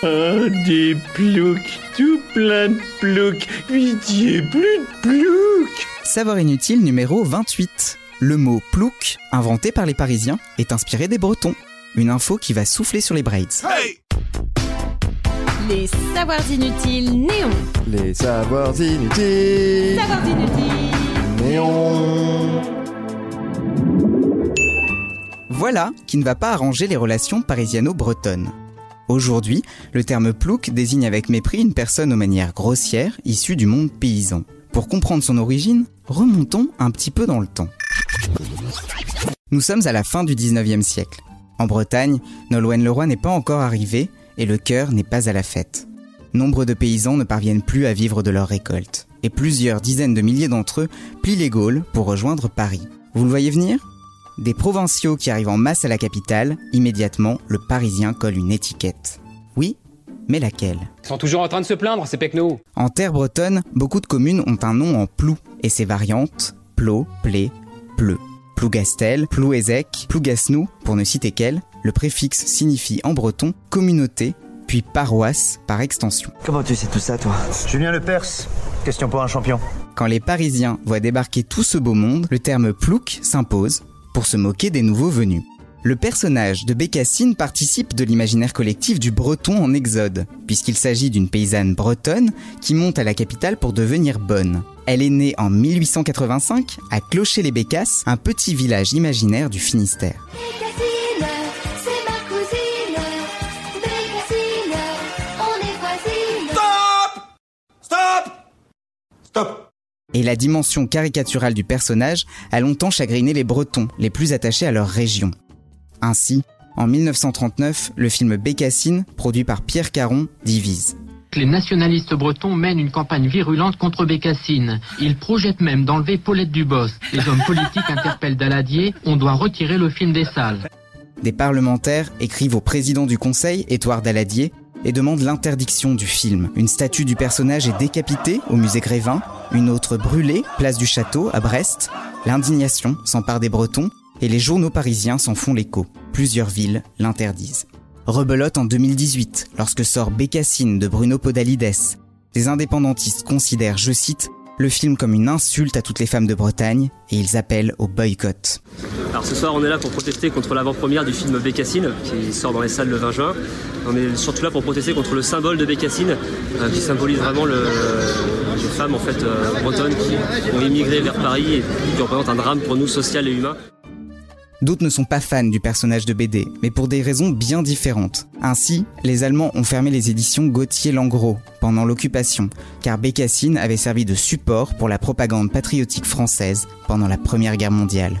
Oh, des ploucs, tout plein de ploucs. Pitié, plus de ploucs. Savoir inutile numéro 28. Le mot plouc, inventé par les Parisiens, est inspiré des Bretons. Une info qui va souffler sur les braids. Les savoirs inutiles néons. Les savoirs inutiles. Savoirs inutiles. Néon. Voilà qui ne va pas arranger les relations parisiano-bretonnes. Aujourd'hui, le terme plouc désigne avec mépris une personne aux manières grossières issue du monde paysan. Pour comprendre son origine, remontons un petit peu dans le temps. Nous sommes à la fin du 19e siècle. En Bretagne, Nolwenn-Leroy n'est pas encore arrivé et le cœur n'est pas à la fête. Nombre de paysans ne parviennent plus à vivre de leur récolte et plusieurs dizaines de milliers d'entre eux plient les Gaules pour rejoindre Paris. Vous le voyez venir? Des provinciaux qui arrivent en masse à la capitale, immédiatement, le Parisien colle une étiquette. Oui, mais laquelle? Ils sont toujours en train de se plaindre, ces pecnos. En terre bretonne, beaucoup de communes ont un nom en plou et ses variantes Plot, Plé, Pleu. Plougastel, Plouézec, Plougasnou, pour ne citer qu'elle, le préfixe signifie en breton communauté, puis paroisse par extension. Comment tu sais tout ça, toi? Julien Lepers, question pour un champion. Quand les Parisiens voient débarquer tout ce beau monde, le terme plouc s'impose pour se moquer des nouveaux venus. Le personnage de Bécassine participe de l'imaginaire collectif du breton en exode, puisqu'il s'agit d'une paysanne bretonne qui monte à la capitale pour devenir bonne. Elle est née en 1885 à Clocher-les-Bécasses, un petit village imaginaire du Finistère. Et la dimension caricaturale du personnage a longtemps chagriné les Bretons, les plus attachés à leur région. Ainsi, en 1939, le film Bécassine, produit par Pierre Caron, divise. Les nationalistes bretons mènent une campagne virulente contre Bécassine. Ils projettent même d'enlever Paulette Dubos. Les hommes politiques interpellent Daladier. On doit retirer le film des salles. Des parlementaires écrivent au président du conseil, Édouard Daladier, et demandent l'interdiction du film. Une statue du personnage est décapitée au musée Grévin, une autre brûlée, place du Château, à Brest. L'indignation s'empare des Bretons, et les journaux parisiens s'en font l'écho. Plusieurs villes l'interdisent. Rebelote en 2018, lorsque sort Bécassine de Bruno Podalides. Les indépendantistes considèrent, je cite, le film comme une insulte à toutes les femmes de Bretagne et ils appellent au boycott. Alors ce soir, on est là pour protester contre l'avant-première du film Bécassine, qui sort dans les salles le 20 juin. On est surtout là pour protester contre le symbole de Bécassine, euh, qui symbolise vraiment le, les femmes en fait euh, bretonnes qui ont immigré vers Paris et qui représentent un drame pour nous social et humain. D'autres ne sont pas fans du personnage de BD, mais pour des raisons bien différentes. Ainsi, les Allemands ont fermé les éditions Gauthier-Langros pendant l'occupation, car Bécassine avait servi de support pour la propagande patriotique française pendant la Première Guerre mondiale.